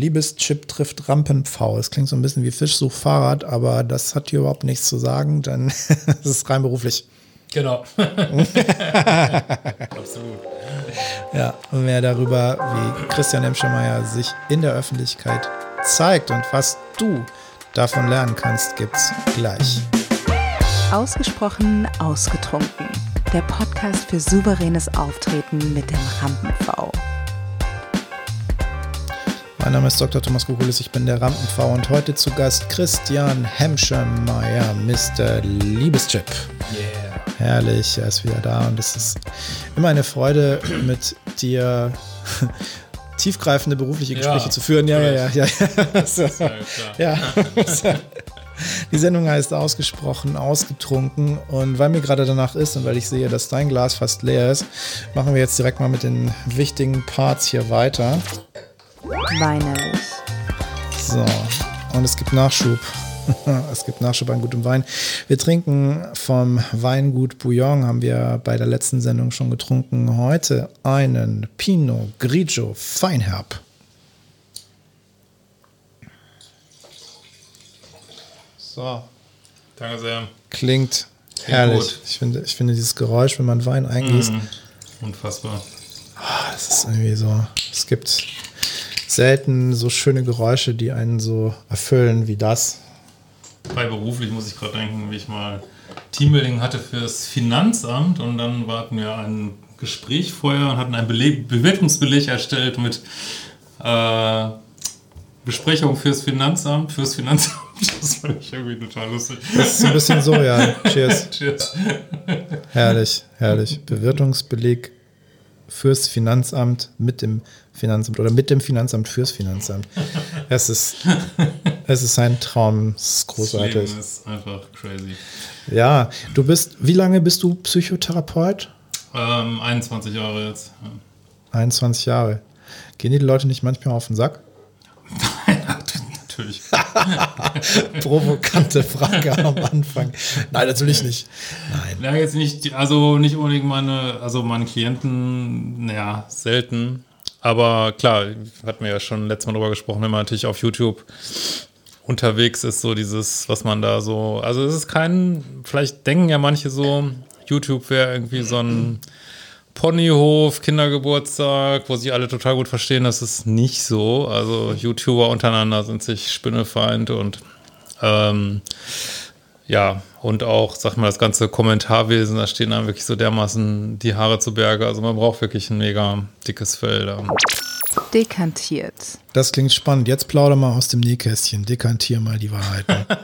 Liebeschip trifft Rampenpfau. Es klingt so ein bisschen wie Fisch sucht Fahrrad, aber das hat hier überhaupt nichts zu sagen, denn es ist rein beruflich. Genau. Absolut. Ja, und mehr darüber, wie Christian Emschemeyer sich in der Öffentlichkeit zeigt und was du davon lernen kannst, gibt's gleich. Ausgesprochen ausgetrunken. Der Podcast für souveränes Auftreten mit dem Rampen-V. Mein Name ist Dr. Thomas Kukulis, ich bin der Rampen-V und heute zu Gast Christian Hemschemeyer, Mr. Liebeschip. Yeah. Herrlich, er ist wieder da und es ist immer eine Freude, mit dir tiefgreifende berufliche Gespräche Ja, zu führen. Ja, ja, ja, ja. So. Ja, Ja. Die Sendung heißt ausgesprochen, ausgetrunken. Und weil mir gerade danach ist und weil ich sehe, dass dein Glas fast leer ist, machen wir jetzt direkt mal mit den wichtigen Parts hier weiter. Weinerlich. So, und es gibt Nachschub. Es gibt Nachschub an gutem Wein. Wir trinken vom Weingut Bouillon, haben wir bei der letzten Sendung schon getrunken. Heute einen Pinot Grigio Feinherb. So, Danke sehr. klingt herrlich. gut. Ich finde, ich finde dieses Geräusch, wenn man Wein eingießt, Mhm. Unfassbar. das ist irgendwie so. Es gibt selten so schöne Geräusche, die einen so erfüllen wie das. Bei beruflich muss ich gerade denken, wie ich mal Teambuilding hatte fürs Finanzamt und dann hatten wir ein Gespräch vorher und hatten einen Beleg, Bewertungsbeleg erstellt mit äh, Besprechung fürs Finanzamt, fürs Finanzamt. Das fand ich irgendwie total lustig. Das ist ein bisschen so, ja. Cheers. Cheers. Herrlich, herrlich. Bewirtungsbeleg fürs Finanzamt mit dem Finanzamt oder mit dem Finanzamt fürs Finanzamt. Es ist, es ist ein Traum. Es ist Das großartig. Leben ist einfach crazy. Ja, du bist, wie lange bist du Psychotherapeut? Ähm, 21 Jahre jetzt. Ja. 21 Jahre. Gehen die Leute nicht manchmal auf den Sack? Natürlich. Provokante Frage am Anfang. Nein, natürlich nicht. Nein. Ja, jetzt nicht, also nicht unbedingt meine, also meine Klienten, naja, selten. Aber klar, hatten wir ja schon letztes Mal drüber gesprochen, wenn man natürlich auf YouTube unterwegs ist, so dieses, was man da so, also es ist kein, vielleicht denken ja manche so, YouTube wäre irgendwie so ein Ponyhof, Kindergeburtstag, wo sich alle total gut verstehen, das ist nicht so. Also YouTuber untereinander sind sich Spinnefeind und ähm, ja, und auch, sag mal, das ganze Kommentarwesen, da stehen einem wirklich so dermaßen die Haare zu Berge. Also man braucht wirklich ein mega dickes Fell da. Dekantiert. Das klingt spannend. Jetzt plauder mal aus dem Nähkästchen. Dekantier mal die Wahrheiten.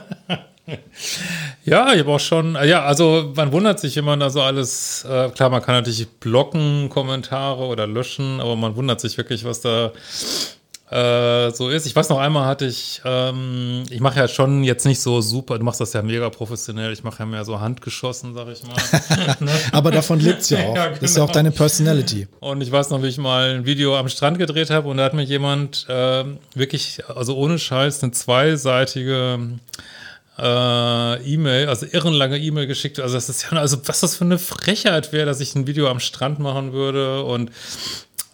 Ja, ich habe auch schon, äh, ja, also man wundert sich, wenn man da so alles, äh, klar, man kann natürlich blocken, Kommentare oder löschen, aber man wundert sich wirklich, was da äh, so ist. Ich weiß noch einmal hatte ich, ähm, ich mache ja schon jetzt nicht so super, du machst das ja mega professionell, ich mache ja mehr so handgeschossen, sag ich mal. Aber davon lebt es ja auch. Ja, Das ist ja auch genau. deine Personality. Und ich weiß noch, wie ich mal ein Video am Strand gedreht habe und da hat mir jemand ähm, wirklich, also ohne Scheiß, eine zweiseitige äh, E-Mail, also irrenlange E-Mail geschickt. Also das ist ja, also was das für eine Frechheit wäre, dass ich ein Video am Strand machen würde und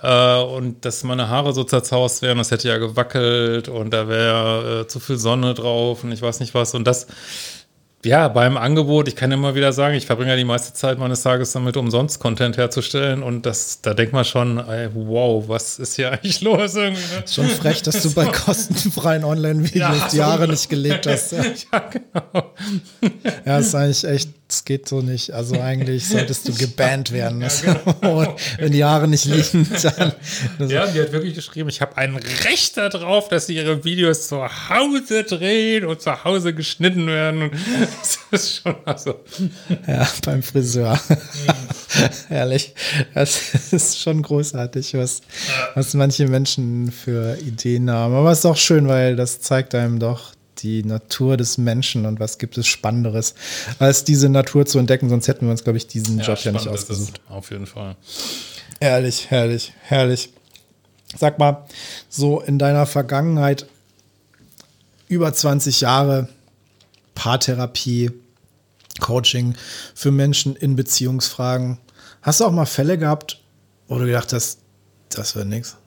äh, und dass meine Haare so zerzaust wären, das hätte ja gewackelt und da wäre äh, zu viel Sonne drauf und ich weiß nicht was. Und das, ja, beim Angebot, ich kann immer wieder sagen, ich verbringe ja die meiste Zeit meines Tages damit, umsonst Content herzustellen und das, da denkt man schon, ey, wow, was ist hier eigentlich los irgendwie? Ne? Schon frech, dass du bei kostenfreien Online-Videos Ja, die Haare nicht gelegt hast. Ja, Ja, genau. ja, ist eigentlich echt, es geht so nicht. Also eigentlich solltest du gebannt werden. Und wenn die Haare nicht liegen, dann. Ja, die hat wirklich geschrieben, ich habe ein Recht darauf, dass sie ihre Videos zu Hause drehen und zu Hause geschnitten werden. Und das ist schon, also, Ja, beim Friseur. Herrlich. Das ist schon großartig, was, was manche Menschen für Ideen haben. Aber es ist auch schön, weil das zeigt einem doch die Natur des Menschen und was gibt es Spannenderes, als diese Natur zu entdecken. Sonst hätten wir uns, glaube ich, diesen Job ja nicht ausgesucht. Auf jeden Fall. Herrlich, herrlich, herrlich. Sag mal, so in deiner Vergangenheit über 20 Jahre Paartherapie, Coaching für Menschen in Beziehungsfragen. Hast du auch mal Fälle gehabt, wo du gedacht hast, das wird nix?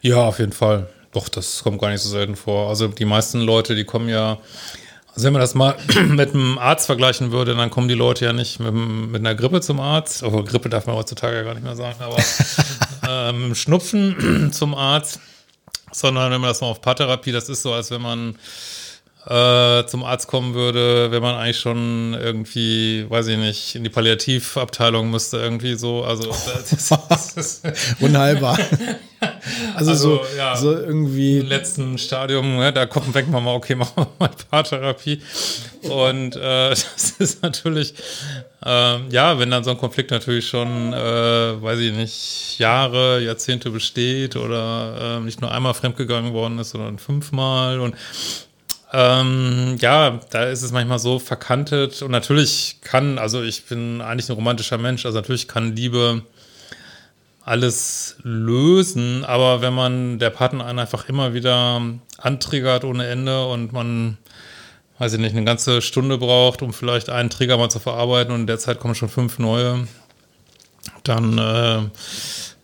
Ja, auf jeden Fall. Doch, das kommt gar nicht so selten vor. Also die meisten Leute, die kommen ja, also wenn man das mal mit einem Arzt vergleichen würde, dann kommen die Leute ja nicht mit, mit einer Grippe zum Arzt. Aber Grippe darf man heutzutage ja gar nicht mehr sagen, aber äh, mit einem Schnupfen zum Arzt, sondern wenn man das mal auf Paartherapie, das ist so, als wenn man äh, zum Arzt kommen würde, wenn man eigentlich schon irgendwie, weiß ich nicht, in die Palliativabteilung müsste, irgendwie so. Also Unheilbar. Also, also so, ja, so irgendwie. Im letzten Stadium, ne, da kommt, denkt man mal, okay, machen wir mal Paartherapie. Und äh, das ist natürlich, äh, ja, wenn dann so ein Konflikt natürlich schon, äh, weiß ich nicht, Jahre, Jahrzehnte besteht oder äh, nicht nur einmal fremdgegangen worden ist, sondern fünfmal und ähm, ja, da ist es manchmal so verkantet und natürlich kann, also ich bin eigentlich ein romantischer Mensch, also natürlich kann Liebe alles lösen, aber wenn man der Partner einen einfach immer wieder antriggert ohne Ende und man, weiß ich nicht, eine ganze Stunde braucht, um vielleicht einen Trigger mal zu verarbeiten und in der Zeit kommen schon fünf neue, dann äh,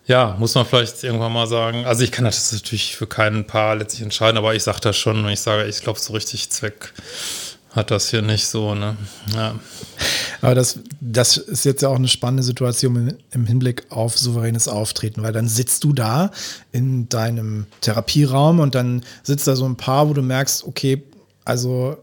ja, muss man vielleicht irgendwann mal sagen. Also ich kann das natürlich für keinen Paar letztlich entscheiden, aber ich sage das schon, wenn ich sage, ich glaube, so richtig Zweck hat das hier nicht so, ne? Ja. Aber das, das ist jetzt ja auch eine spannende Situation im Hinblick auf souveränes Auftreten, weil dann sitzt du da in deinem Therapieraum und dann sitzt da so ein Paar, wo du merkst, okay, also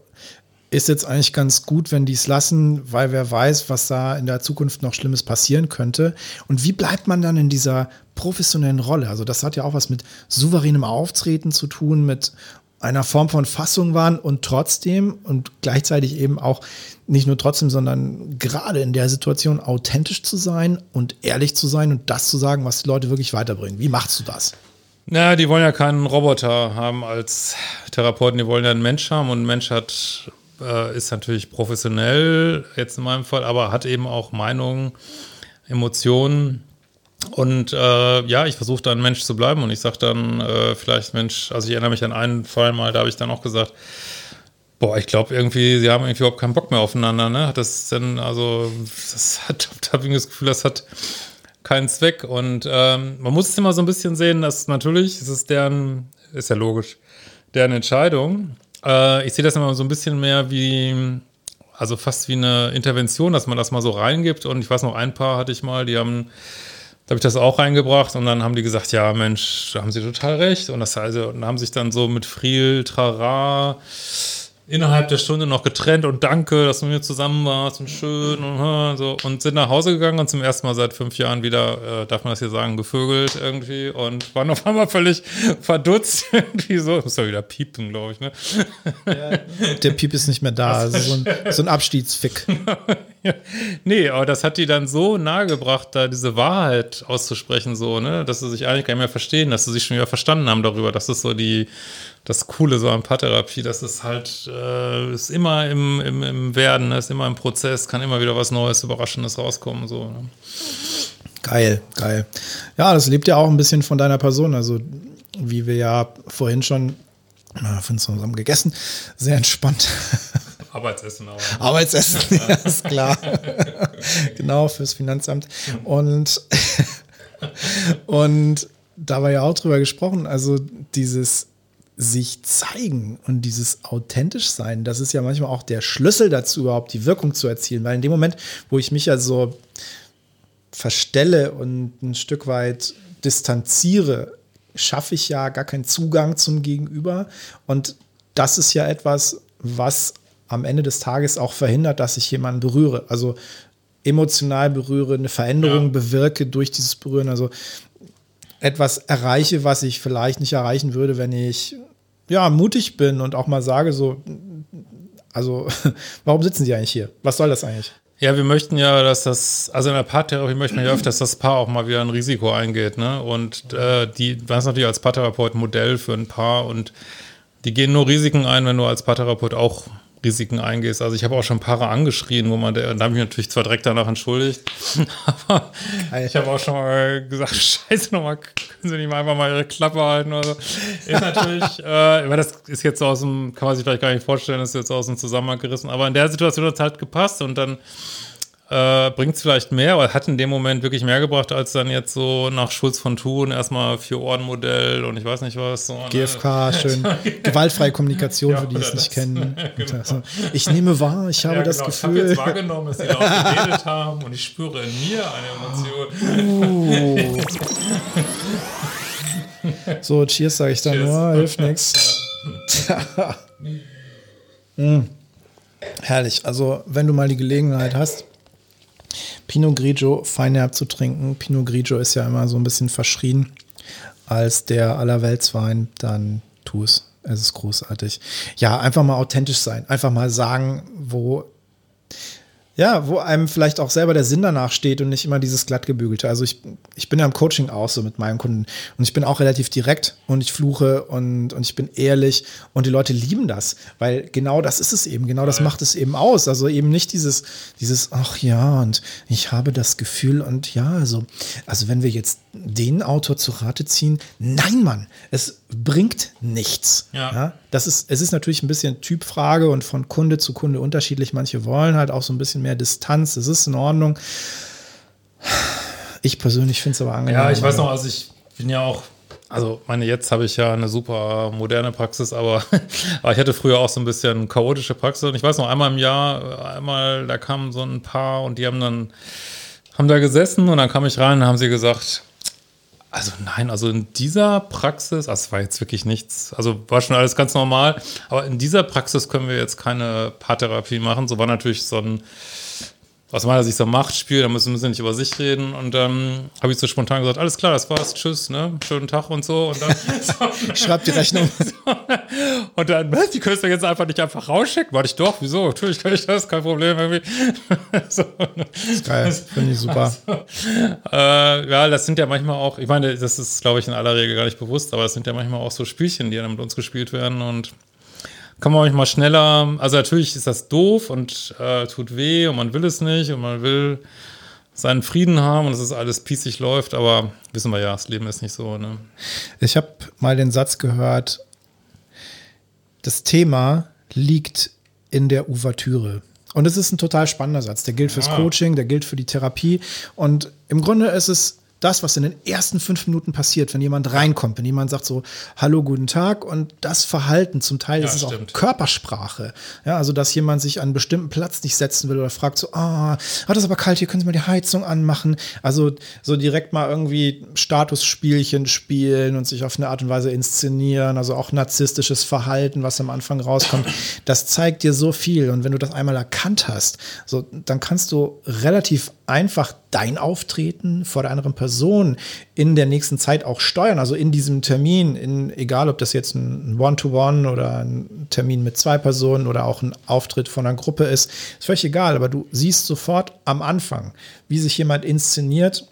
ist jetzt eigentlich ganz gut, wenn die es lassen, weil wer weiß, was da in der Zukunft noch Schlimmes passieren könnte. Und wie bleibt man dann in dieser professionellen Rolle? Also das hat ja auch was mit souveränem Auftreten zu tun, mit einer Form von Fassung waren und trotzdem und gleichzeitig eben auch nicht nur trotzdem, sondern gerade in der Situation authentisch zu sein und ehrlich zu sein und das zu sagen, was die Leute wirklich weiterbringen. Wie machst du das? Na, die wollen ja keinen Roboter haben als Therapeuten, die wollen ja einen Mensch haben und ein Mensch hat äh, ist natürlich professionell jetzt in meinem Fall, aber hat eben auch Meinungen, Emotionen. Und äh, ja, ich versuche da ein Mensch zu bleiben und ich sage dann äh, vielleicht, Mensch, also ich erinnere mich an einen Fall mal, da habe ich dann auch gesagt, boah, ich glaube irgendwie, sie haben irgendwie überhaupt keinen Bock mehr aufeinander, ne? Hat das denn, also, das hat, da habe ich das Gefühl, das hat keinen Zweck. Und ähm, man muss es immer so ein bisschen sehen, dass natürlich, es ist deren, ist ja logisch, deren Entscheidung. Äh, ich sehe das immer so ein bisschen mehr wie, also fast wie eine Intervention, dass man das mal so reingibt. Und ich weiß noch, ein paar hatte ich mal, die haben, da habe ich das auch reingebracht und dann haben die gesagt, ja Mensch, da haben sie total recht. Und das also, und haben sich dann so mit Friel, Trara, innerhalb der Stunde noch getrennt und danke, dass du mit mir zusammen warst und schön und so und sind nach Hause gegangen und zum ersten Mal seit fünf Jahren wieder, äh, darf man das hier sagen, gevögelt irgendwie und waren auf einmal völlig verdutzt irgendwie so. Muss ja wieder piepen, glaube ich, ne? Ja, der Piep ist nicht mehr da, also so ein, so ein Abstiegsfick. Nee, aber das hat die dann so nahegebracht, da diese Wahrheit auszusprechen, so, ne, dass sie sich eigentlich gar nicht mehr verstehen, dass sie sich schon wieder verstanden haben darüber. Das ist so die das Coole so an Paartherapie, dass es halt äh, ist immer im, im, im Werden, ist immer im Prozess, kann immer wieder was Neues, Überraschendes rauskommen. So, ne? Geil, geil. Ja, das lebt ja auch ein bisschen von deiner Person. Also, wie wir ja vorhin schon von zusammen gegessen, sehr entspannt. Arbeitsessen auch. Arbeitsessen, ja, ist klar. genau, fürs Finanzamt. Und, und da war ja auch drüber gesprochen, also dieses sich zeigen und dieses authentisch sein, das ist ja manchmal auch der Schlüssel dazu, überhaupt die Wirkung zu erzielen. Weil in dem Moment, wo ich mich ja so verstelle und ein Stück weit distanziere, schaffe ich ja gar keinen Zugang zum Gegenüber. Und das ist ja etwas, was am Ende des Tages auch verhindert, dass ich jemanden berühre. Also emotional berühre, eine Veränderung ja. bewirke durch dieses Berühren. Also etwas erreiche, was ich vielleicht nicht erreichen würde, wenn ich ja mutig bin und auch mal sage so, also warum sitzen Sie eigentlich hier? Was soll das eigentlich? Ja, wir möchten ja, dass das, also in der Paartherapie möchten wir ja öfter, dass das Paar auch mal wieder ein Risiko eingeht, ne? Und äh, die, das ist natürlich als Paartherapeut ein Modell für ein Paar und die gehen nur Risiken ein, wenn du als Paartherapeut auch Risiken eingehst. Also ich habe auch schon Paare angeschrien, wo man, da habe ich mich natürlich zwar direkt danach entschuldigt, aber Geil. ich habe auch schon mal gesagt, scheiße nochmal, können Sie nicht mal einfach mal Ihre Klappe halten oder so. Ist natürlich, äh, weil das ist jetzt so aus dem, kann man sich vielleicht gar nicht vorstellen, ist jetzt aus dem Zusammenhang gerissen, aber in der Situation hat es halt gepasst und dann äh, äh, bringt es vielleicht mehr, aber hat in dem Moment wirklich mehr gebracht, als dann jetzt so nach Schulz von Thun erstmal vier Orden-Modell und ich weiß nicht was. So, ne? GFK, schön. Gewaltfreie Kommunikation, Ja, für die es nicht kennen. Genau. Also, ich nehme wahr, ich habe Ja, das genau. Ich habe Gefühl. jetzt wahrgenommen, dass sie laut geredet haben und ich spüre in mir eine Emotion. Uh. So, Cheers sage ich da Cheers. nur, hilft nichts. Mm. Herrlich. Also, wenn du mal die Gelegenheit hast, Pinot Grigio feinherb zu trinken. Pinot Grigio ist ja immer so ein bisschen verschrien als der Allerweltswein, dann tu es. Es ist großartig. Ja, einfach mal authentisch sein. Einfach mal sagen, wo ja, wo einem vielleicht auch selber der Sinn danach steht und nicht immer dieses glattgebügelte. Also ich, ich bin ja im Coaching auch so mit meinen Kunden und ich bin auch relativ direkt und ich fluche und, und ich bin ehrlich und die Leute lieben das, weil genau das ist es eben, genau das macht es eben aus. Also eben nicht dieses, dieses, ach ja, und ich habe das Gefühl und ja, also, also wenn wir jetzt den Autor zu Rate ziehen, nein, Mann, es bringt nichts. Ja. Das ist, es ist natürlich ein bisschen Typfrage und von Kunde zu Kunde unterschiedlich. Manche wollen halt auch so ein bisschen mehr Distanz. Das ist in Ordnung. Ich persönlich finde es aber angenehm. Ja, ich weiß noch, also ich bin ja auch, also meine, jetzt habe ich ja eine super moderne Praxis, aber, aber ich hatte früher auch so ein bisschen chaotische Praxis und ich weiß noch, einmal im Jahr, einmal, da kamen so ein Paar und die haben dann, haben da gesessen und dann kam ich rein und haben sie gesagt, also nein, also in dieser Praxis, also es war jetzt wirklich nichts, also war schon alles ganz normal, aber in dieser Praxis können wir jetzt keine Paartherapie machen. So war natürlich so ein, aus meiner Sicht so ein Machtspiel, da müssen wir nicht über sich reden. Und dann habe ich so spontan gesagt, alles klar, das war's, tschüss, ne, schönen Tag und so. Und dann, Ich schreibe die Rechnung. und dann, was, die könntest du jetzt einfach nicht einfach rausschicken? Warte ich doch, wieso? Natürlich kann ich das, kein Problem irgendwie. so, ne? Geil, finde ich super. Äh, ja, das sind ja manchmal auch, ich meine, das ist, glaube ich, in aller Regel gar nicht bewusst, aber es sind ja manchmal auch so Spielchen, die dann mit uns gespielt werden und kann man manchmal schneller, also natürlich ist das doof und äh, tut weh und man will es nicht und man will seinen Frieden haben und dass es alles pießig läuft, aber wissen wir ja, das Leben ist nicht so, ne? Ich habe mal den Satz gehört, das Thema liegt in der Ouvertüre. Und es ist ein total spannender Satz. Der gilt fürs Ja. Coaching, der gilt für die Therapie. Und im Grunde ist es das, was in den ersten fünf Minuten passiert, wenn jemand reinkommt, wenn jemand sagt so, hallo, guten Tag und das Verhalten, zum Teil Ja, ist es auch stimmt. Körpersprache. Ja, also, dass jemand sich an einen bestimmten Platz nicht setzen will oder fragt so, ah, ah, das ist aber kalt, hier können Sie mal die Heizung anmachen. Also, so direkt mal irgendwie Statusspielchen spielen und sich auf eine Art und Weise inszenieren, also auch narzisstisches Verhalten, was am Anfang rauskommt. Das zeigt dir so viel. Und wenn du das einmal erkannt hast, so, dann kannst du relativ einfach dein Auftreten vor der anderen Person in der nächsten Zeit auch steuern, also in diesem Termin, in, egal ob das jetzt ein One-to-One oder ein Termin mit zwei Personen oder auch ein Auftritt von einer Gruppe ist, ist völlig egal, aber du siehst sofort am Anfang, wie sich jemand inszeniert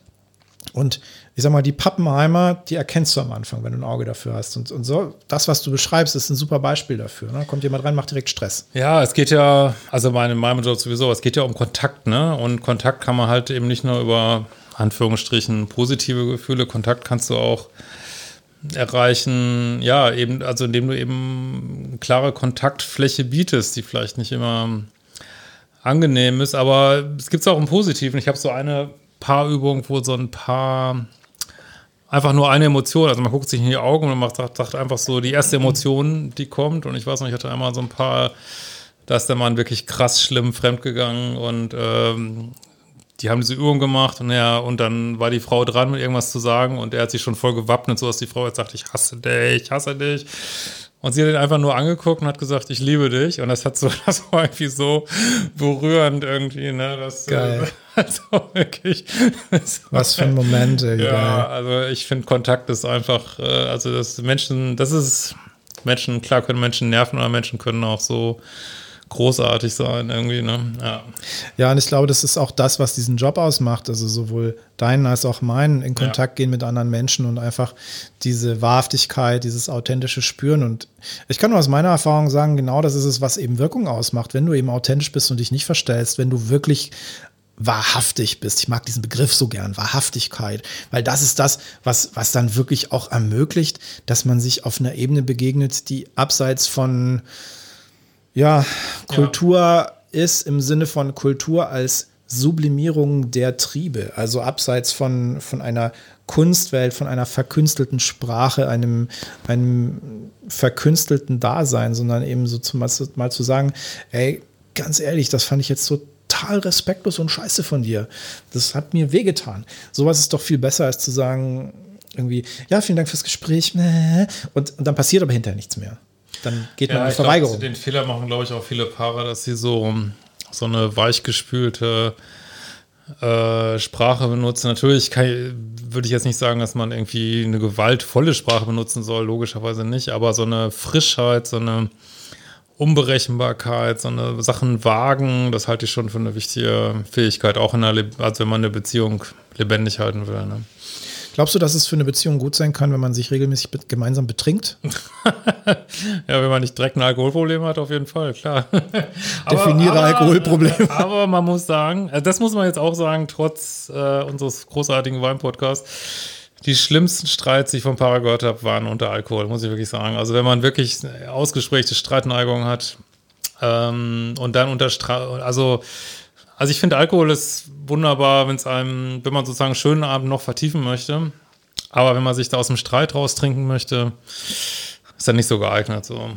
und ich sag mal, die Pappenheimer, die erkennst du am Anfang, wenn du ein Auge dafür hast. Und, und so, das, was du beschreibst, ist ein super Beispiel dafür. Ne? Kommt jemand rein, macht direkt Stress. Ja, es geht ja, also meine, in meinem Job sowieso, es geht ja um Kontakt, ne? Und Kontakt kann man halt eben nicht nur über Anführungsstrichen positive Gefühle, Kontakt kannst du auch erreichen, ja, eben, also indem du eben klare Kontaktfläche bietest, die vielleicht nicht immer angenehm ist, aber es gibt es auch im Positiven. Ich habe so eine Paarübung, wo so ein Paar einfach nur eine Emotion, also man guckt sich in die Augen und macht, sagt, sagt einfach so die erste Emotion, die kommt. Und ich weiß noch, ich hatte einmal so ein paar, da ist der Mann wirklich krass schlimm fremdgegangen und ähm, die haben diese Übung gemacht und ja, und dann war die Frau dran, mit irgendwas zu sagen und er hat sich schon voll gewappnet, so dass die Frau jetzt sagt, ich hasse dich, ich hasse dich. Und sie hat ihn einfach nur angeguckt und hat gesagt, ich liebe dich. Und das hat so, das war irgendwie so berührend irgendwie, ne? Das, Geil. Äh, also wirklich. Was für ein Moment, ey, ja, geil. also ich finde Kontakt ist einfach, äh, also das Menschen, das ist Menschen, klar können Menschen nerven, aber Menschen können auch so großartig sein irgendwie, ne? Ja. Ja, und ich glaube, das ist auch das, was diesen Job ausmacht. Also sowohl deinen als auch meinen in Kontakt gehen mit anderen Menschen und einfach diese Wahrhaftigkeit, dieses authentische Spüren. Und ich kann nur aus meiner Erfahrung sagen, genau das ist es, was eben Wirkung ausmacht. Wenn du eben authentisch bist und dich nicht verstellst, wenn du wirklich wahrhaftig bist. Ich mag diesen Begriff so gern, Wahrhaftigkeit, weil das ist das, was, was dann wirklich auch ermöglicht, dass man sich auf einer Ebene begegnet, die abseits von ja, Kultur ist im Sinne von Kultur als Sublimierung der Triebe, also abseits von, von einer Kunstwelt, von einer verkünstelten Sprache, einem, einem verkünstelten Dasein, sondern eben so zum, mal zu sagen, ey, ganz ehrlich, das fand ich jetzt total respektlos und scheiße von dir. Das hat mir wehgetan. Sowas ist doch viel besser, als zu sagen, irgendwie, ja, vielen Dank fürs Gespräch, und, und dann passiert aber hinterher nichts mehr. Dann geht ja, man in Verweigerung. Glaub, den Fehler machen, glaube ich, auch viele Paare, dass sie so, so eine weichgespülte äh, Sprache benutzen. Natürlich kann, würde ich jetzt nicht sagen, dass man irgendwie eine gewaltvolle Sprache benutzen soll, logischerweise nicht, aber so eine Frischheit, so eine Unberechenbarkeit, so eine Sachen wagen, das halte ich schon für eine wichtige Fähigkeit, auch in einer, also wenn man eine Beziehung lebendig halten will. Ne? Glaubst du, dass es für eine Beziehung gut sein kann, wenn man sich regelmäßig be gemeinsam betrinkt? ja, wenn man nicht direkt ein Alkoholproblem hat, auf jeden Fall, klar. Definiere aber, Alkoholproblem. Aber man muss sagen, also das muss man jetzt auch sagen, trotz äh, unseres großartigen Wein-Podcasts, die schlimmsten Streits, die ich vom Para gehört habe, waren unter Alkohol, muss ich wirklich sagen. Also wenn man wirklich ausgesprächte Streitneigungen hat ähm, und dann unter Stra also also ich finde Alkohol ist wunderbar, wenn es einem, wenn man sozusagen einen schönen Abend noch vertiefen möchte. Aber wenn man sich da aus dem Streit raus trinken möchte, ist er nicht so geeignet. So.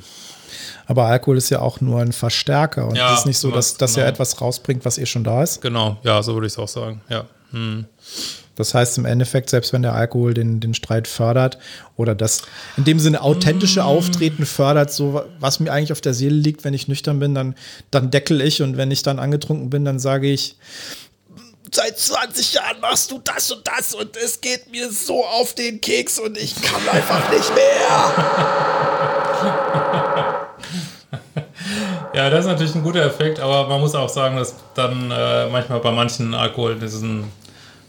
Aber Alkohol ist ja auch nur ein Verstärker und ja, es ist nicht so, dass, dass genau. er etwas rausbringt, was eh schon da ist. Genau, ja, so würde ich es auch sagen. Ja. Hm. Das heißt im Endeffekt, selbst wenn der Alkohol den, den Streit fördert oder das in dem Sinne authentische mm. Auftreten fördert, so was mir eigentlich auf der Seele liegt, wenn ich nüchtern bin, dann, dann deckel ich und wenn ich dann angetrunken bin, dann sage ich, seit 20 Jahren machst du das und das und es geht mir so auf den Keks und ich kann einfach nicht mehr. Ja, das ist natürlich ein guter Effekt, aber man muss auch sagen, dass dann äh, manchmal bei manchen Alkohol diesen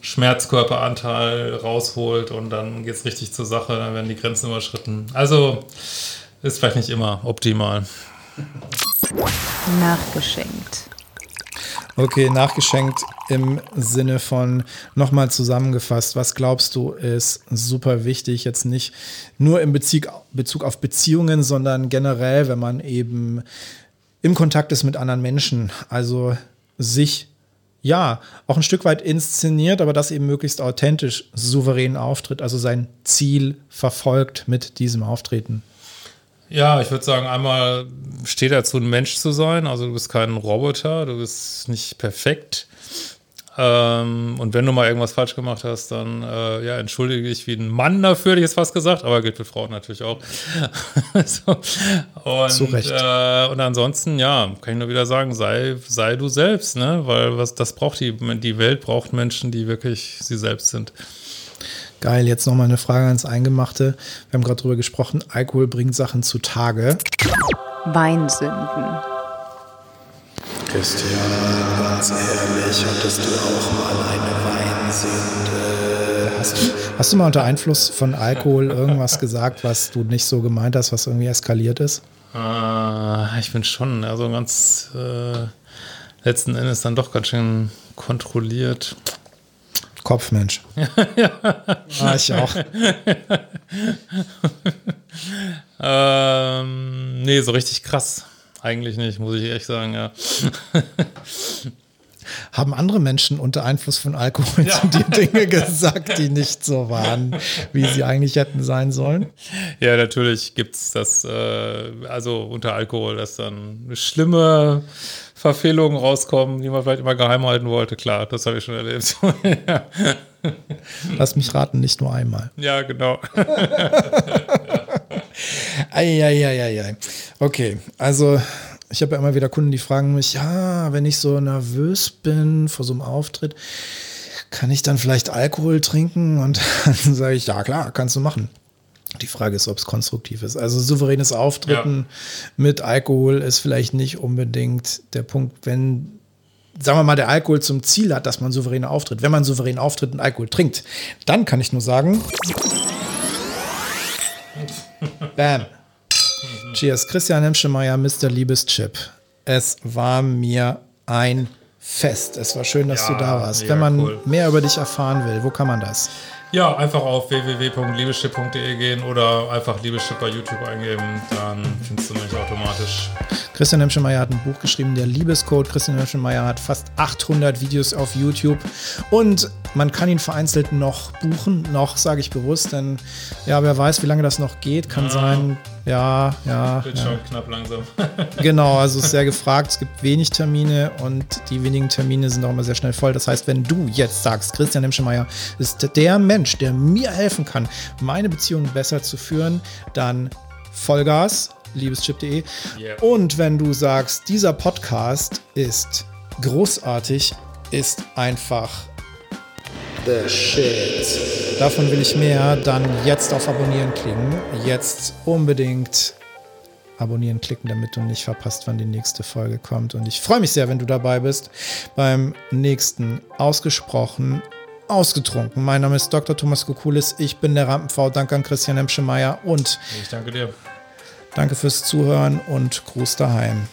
Schmerzkörperanteil rausholt und dann geht es richtig zur Sache, dann werden die Grenzen überschritten. Also ist vielleicht nicht immer optimal. Nachgeschenkt. Okay, nachgeschenkt im Sinne von nochmal zusammengefasst. Was glaubst du ist super wichtig, jetzt nicht nur im Bezug, Bezug auf Beziehungen, sondern generell, wenn man eben im Kontakt ist mit anderen Menschen, also sich ja, auch ein Stück weit inszeniert, aber das eben möglichst authentisch souverän auftritt, also sein Ziel verfolgt mit diesem Auftreten. Ja, ich würde sagen, einmal steht dazu, ein Mensch zu sein. Also du bist kein Roboter, du bist nicht perfekt. Ähm, und wenn du mal irgendwas falsch gemacht hast, dann äh, ja, entschuldige ich wie ein Mann dafür, hätte ich jetzt fast gesagt, aber gilt für Frauen natürlich auch. so. und, Zu Recht. Äh, und ansonsten, ja, kann ich nur wieder sagen, sei, sei du selbst, ne? Weil was das braucht die, die Welt braucht Menschen, die wirklich sie selbst sind. Geil, jetzt nochmal eine Frage ans Eingemachte. Wir haben gerade drüber gesprochen, Alkohol bringt Sachen zutage. Weinsünden. Christian, ganz ehrlich, hattest du auch mal eine Weinsünde? Hast du, hast du mal unter Einfluss von Alkohol irgendwas gesagt, was du nicht so gemeint hast, was irgendwie eskaliert ist? Äh, ich bin schon, also ganz äh, letzten Endes dann doch ganz schön kontrolliert. Kopfmensch. ja. Ah, ich auch. ähm, nee, so richtig krass. Eigentlich nicht, muss ich ehrlich sagen, ja. Haben andere Menschen unter Einfluss von Alkohol ja. zu dir Dinge gesagt, die nicht so waren, wie sie eigentlich hätten sein sollen? Ja, natürlich gibt es das, äh, also unter Alkohol, dass dann schlimme Verfehlungen rauskommen, die man vielleicht immer geheim halten wollte. Klar, das habe ich schon erlebt. ja. Lass mich raten, nicht nur einmal. Ja, genau. Eieieiei. Okay, also ich habe ja immer wieder Kunden, die fragen mich, ja, wenn ich so nervös bin vor so einem Auftritt, kann ich dann vielleicht Alkohol trinken? Und dann sage ich, ja klar, kannst du machen. Die Frage ist, ob es konstruktiv ist. Also souveränes Auftreten ja. mit Alkohol ist vielleicht nicht unbedingt der Punkt, wenn, sagen wir mal, der Alkohol zum Ziel hat, dass man souverän auftritt. Wenn man souverän auftritt und Alkohol trinkt, dann kann ich nur sagen, Bam. Cheers. Christian Hemschemeyer, Mr. Liebeschip. Es war mir ein Fest. Es war schön, dass ja, du da warst. Wenn man cool. mehr über dich erfahren will, wo kann man das? Ja, einfach auf www.liebeschip.de gehen oder einfach Liebeschip bei YouTube eingeben, dann findest du mich automatisch. Christian Hemschemeyer hat ein Buch geschrieben, der Liebescode. Christian Hemschemeyer hat fast 800 Videos auf YouTube und man kann ihn vereinzelt noch buchen, noch sage ich bewusst, denn ja, wer weiß, wie lange das noch geht, kann Ja. sein, ja, ja. Wird ja. schon knapp langsam. Genau, also ist sehr gefragt. Es gibt wenig Termine und die wenigen Termine sind auch immer sehr schnell voll. Das heißt, wenn du jetzt sagst, Christian Hemschemeyer ist der Mensch, der mir helfen kann, meine Beziehung besser zu führen, dann Vollgas, liebeschip.de. Yeah. Und wenn du sagst, dieser Podcast ist großartig, ist einfach the shit. Davon will ich mehr, dann jetzt auf Abonnieren klicken. Jetzt unbedingt abonnieren klicken, damit du nicht verpasst, wann die nächste Folge kommt. Und ich freue mich sehr, wenn du dabei bist beim nächsten Ausgesprochen Ausgetrunken. Mein Name ist Dr. Thomas Kokulis. Ich bin der Rampenv. Danke an Christian Hemschemeyer und Ich danke dir. danke fürs Zuhören und Gruß daheim.